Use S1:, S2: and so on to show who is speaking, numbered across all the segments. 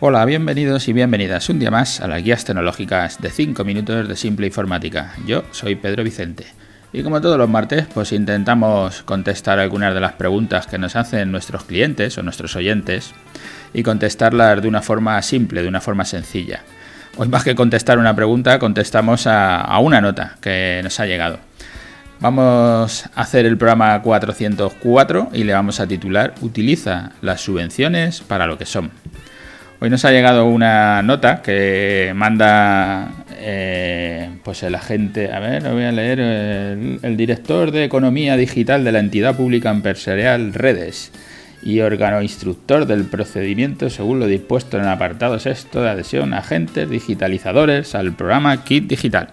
S1: Hola, bienvenidos y bienvenidas un día más a las guías tecnológicas de 5 minutos de Simple Informática. Yo soy Pedro Vicente. Y como todos los martes, pues intentamos contestar algunas de las preguntas que nos hacen nuestros clientes o nuestros oyentes y contestarlas de una forma simple, de una forma sencilla. Hoy más que contestar una pregunta, contestamos a, a una nota que nos ha llegado. Vamos a hacer el programa 404 y le vamos a titular Utiliza las subvenciones para lo que son. Hoy nos ha llegado una nota que manda eh, pues el agente, a ver, lo voy a leer, el, director de Economía Digital de la entidad pública empresarial Redes y órgano instructor del procedimiento según lo dispuesto en el apartado sexto de adhesión agentes digitalizadores al programa Kit Digital.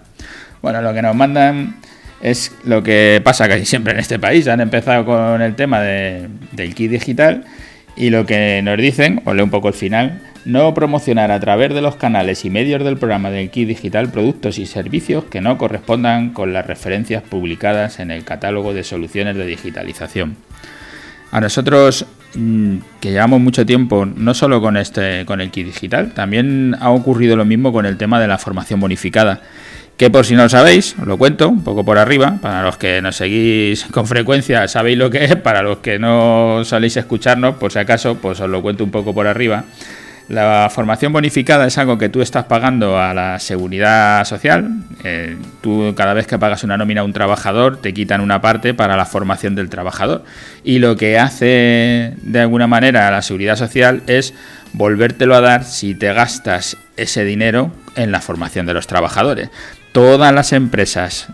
S1: Bueno, lo que nos mandan es lo que pasa casi siempre en este país. Han empezado con el tema del Kit Digital y lo que nos dicen, os leo un poco el final, no promocionar a través de los canales y medios del programa del Kit Digital productos y servicios que no correspondan con las referencias publicadas en el catálogo de soluciones de digitalización. A nosotros, mm, que llevamos mucho tiempo, no solo con, este, con el Kit Digital, también ha ocurrido lo mismo con el tema de la formación bonificada que por si no lo sabéis, os lo cuento un poco por arriba, para los que nos seguís con frecuencia sabéis lo que es, para los que no soléis escucharnos, por si acaso, pues os lo cuento un poco por arriba. La formación bonificada es algo que tú estás pagando a la seguridad social. Eh, tú cada vez que pagas una nómina a un trabajador te quitan una parte para la formación del trabajador. Y lo que hace de alguna manera la seguridad social es volvértelo a dar si te gastas ese dinero en la formación de los trabajadores. Todas las empresas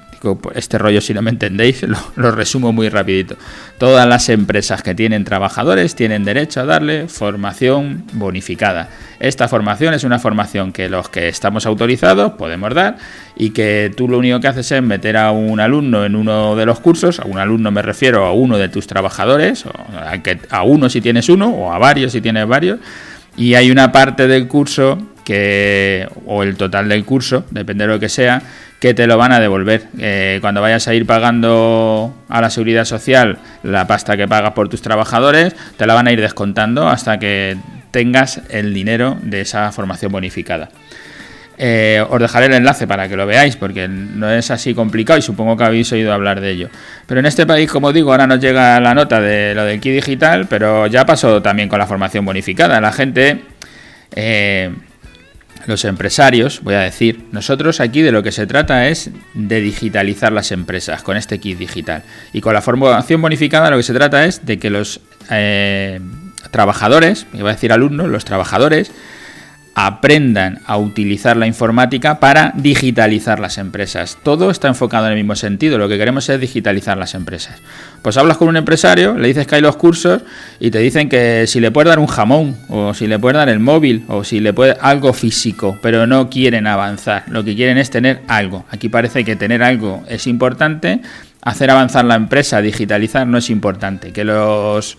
S1: este rollo si no me entendéis, lo, resumo muy rapidito. Todas las empresas que tienen trabajadores tienen derecho a darle formación bonificada. Esta formación es una formación que los que estamos autorizados podemos dar y que tú lo único que haces es meter a un alumno en uno de los cursos, a un alumno me refiero a uno de tus trabajadores, o a uno si tienes uno o a varios si tienes varios, y hay una parte del curso que o el total del curso, depende de lo que sea, que te lo van a devolver. Eh, cuando vayas a ir pagando a la seguridad social la pasta que pagas por tus trabajadores, te la van a ir descontando hasta que tengas el dinero de esa formación bonificada. Eh, os dejaré el enlace para que lo veáis, porque no es así complicado y supongo que habéis oído hablar de ello. Pero en este país, como digo, ahora nos llega la nota de lo del Key Digital, pero ya pasó también con la formación bonificada. La gente eh, los empresarios, voy a decir, nosotros aquí de lo que se trata es de digitalizar las empresas con este kit digital. Y con la formación bonificada lo que se trata es de que los eh, trabajadores, iba a decir alumnos, los trabajadores, aprendan a utilizar la informática para digitalizar las empresas. Todo está enfocado en el mismo sentido, lo que queremos es digitalizar las empresas. Pues hablas con un empresario, le dices que hay los cursos y te dicen que si le puedes dar un jamón o si le puedes dar el móvil o si le puedes algo físico, pero no quieren avanzar, lo que quieren es tener algo. Aquí parece que tener algo es importante, hacer avanzar la empresa, digitalizar no es importante, que los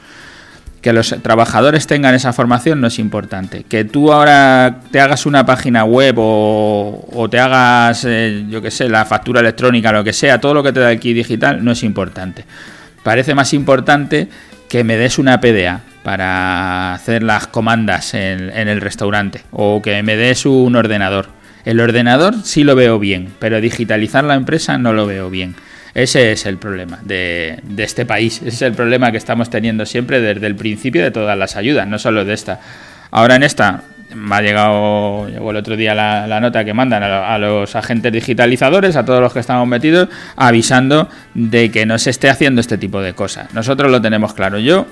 S1: que los trabajadores tengan esa formación no es importante. Que tú ahora te hagas una página web o, te hagas, eh, yo qué sé, la factura electrónica, lo que sea, todo lo que te da aquí digital no es importante. Parece más importante que me des una PDA para hacer las comandas en el restaurante o que me des un ordenador. El ordenador sí lo veo bien, pero digitalizar la empresa no lo veo bien. Ese es el problema de, este país, ese es el problema que estamos teniendo siempre desde el principio de todas las ayudas, no solo de esta. Ahora en esta me ha llegado, llegó el otro día la, nota que mandan a, los agentes digitalizadores, a todos los que estamos metidos, avisando de que no se esté haciendo este tipo de cosas. Nosotros lo tenemos claro. Yo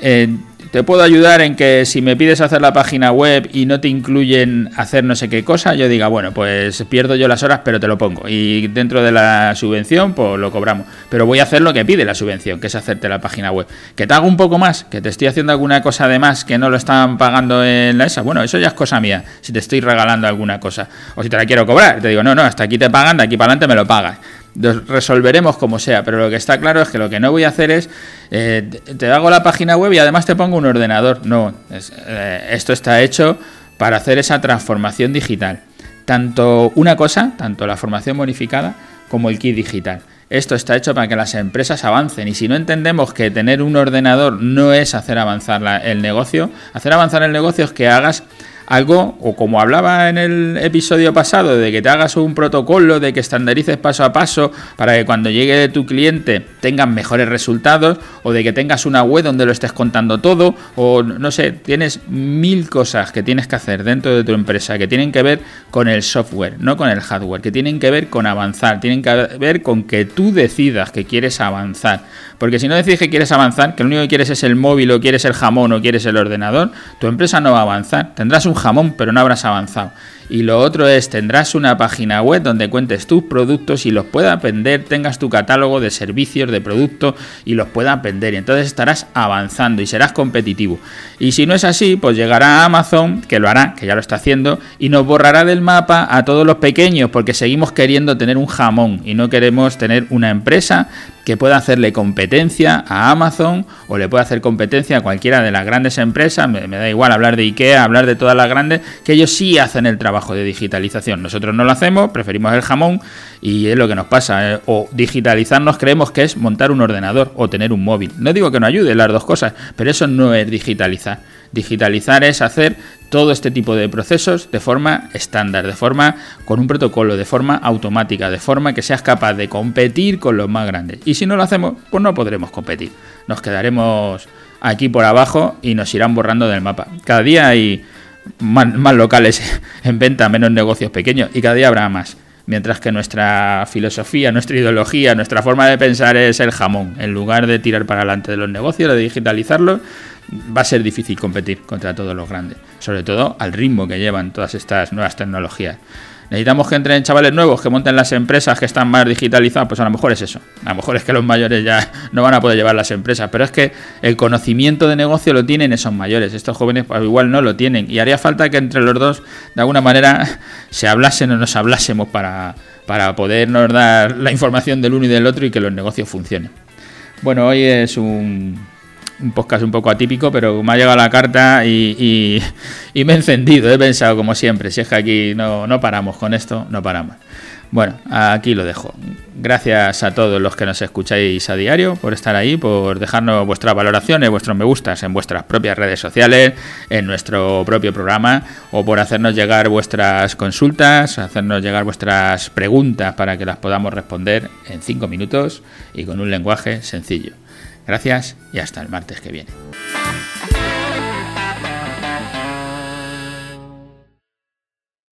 S1: eh, te puedo ayudar en que si me pides hacer la página web y no te incluyen hacer no sé qué cosa, yo diga, bueno, pues pierdo yo las horas, pero te lo pongo. Y dentro de la subvención, pues lo cobramos. Pero voy a hacer lo que pide la subvención, que es hacerte la página web. Que te hago un poco más, que te estoy haciendo alguna cosa de más que no lo están pagando en la ESA. Bueno, eso ya es cosa mía, si te estoy regalando alguna cosa. O si te la quiero cobrar, te digo, no, no, hasta aquí te pagan, de aquí para adelante me lo pagas resolveremos como sea, pero lo que está claro es que lo que no voy a hacer es eh, te hago la página web y además te pongo un ordenador. No, eh, esto está hecho para hacer esa transformación digital. Tanto una cosa, tanto la formación bonificada como el kit digital. Esto está hecho para que las empresas avancen y si no entendemos que tener un ordenador no es hacer avanzar el negocio, hacer avanzar el negocio es que hagas algo, o como hablaba en el episodio pasado, de que te hagas un protocolo, de que estandarices paso a paso para que cuando llegue tu cliente tengan mejores resultados, o de que tengas una web donde lo estés contando todo, o no sé, tienes mil cosas que tienes que hacer dentro de tu empresa que tienen que ver con el software, no con el hardware, que tienen que ver con avanzar, tienen que ver con que tú decidas que quieres avanzar. Porque si no decides que quieres avanzar, que lo único que quieres es el móvil o quieres el jamón o quieres el ordenador, tu empresa no va a avanzar. Tendrás un jamón, pero no habrás avanzado. Y lo otro es, tendrás una página web donde cuentes tus productos y los puedas vender, tengas tu catálogo de servicios, de productos y los puedas vender. Y entonces estarás avanzando y serás competitivo. Y si no es así, pues llegará Amazon, que lo hará, que ya lo está haciendo, y nos borrará del mapa a todos los pequeños porque seguimos queriendo tener un jamón y no queremos tener una empresa que pueda hacerle competencia a Amazon o le pueda hacer competencia a cualquiera de las grandes empresas, me, da igual hablar de IKEA, hablar de todas las grandes, que ellos sí hacen el trabajo de digitalización. Nosotros no lo hacemos, preferimos el jamón y es lo que nos pasa. ¿eh? O digitalizarnos creemos que es montar un ordenador o tener un móvil. No digo que no ayude las dos cosas, pero eso no es digitalizar. Digitalizar es hacer todo este tipo de procesos de forma estándar, de forma con un protocolo, de forma automática, de forma que seas capaz de competir con los más grandes. Y si no lo hacemos, pues no podremos competir. Nos quedaremos aquí por abajo y nos irán borrando del mapa. Cada día hay más, locales en venta, menos negocios pequeños y cada día habrá más mientras que nuestra filosofía, nuestra ideología, nuestra forma de pensar es el jamón. En lugar de tirar para adelante de los negocios, de digitalizarlos, va a ser difícil competir contra todos los grandes, sobre todo al ritmo que llevan todas estas nuevas tecnologías. Necesitamos que entren chavales nuevos, que monten las empresas que están más digitalizadas, pues a lo mejor es eso. A lo mejor es que los mayores ya no van a poder llevar las empresas, pero es que el conocimiento de negocio lo tienen esos mayores. Estos jóvenes pues, igual no lo tienen y haría falta que entre los dos de alguna manera se hablasen o nos hablásemos para, para podernos dar la información del uno y del otro y que los negocios funcionen. Bueno, hoy es un, un podcast un poco atípico, pero me ha llegado la carta y, me he encendido. He pensado, como siempre, si es que aquí no, no paramos con esto, no paramos. Bueno, aquí lo dejo. Gracias a todos los que nos escucháis a diario por estar ahí, por dejarnos vuestras valoraciones, vuestros me gustas en vuestras propias redes sociales, en nuestro propio programa, o por hacernos llegar vuestras consultas, hacernos llegar vuestras preguntas para que las podamos responder en cinco minutos y con un lenguaje sencillo. Gracias y hasta el martes que viene.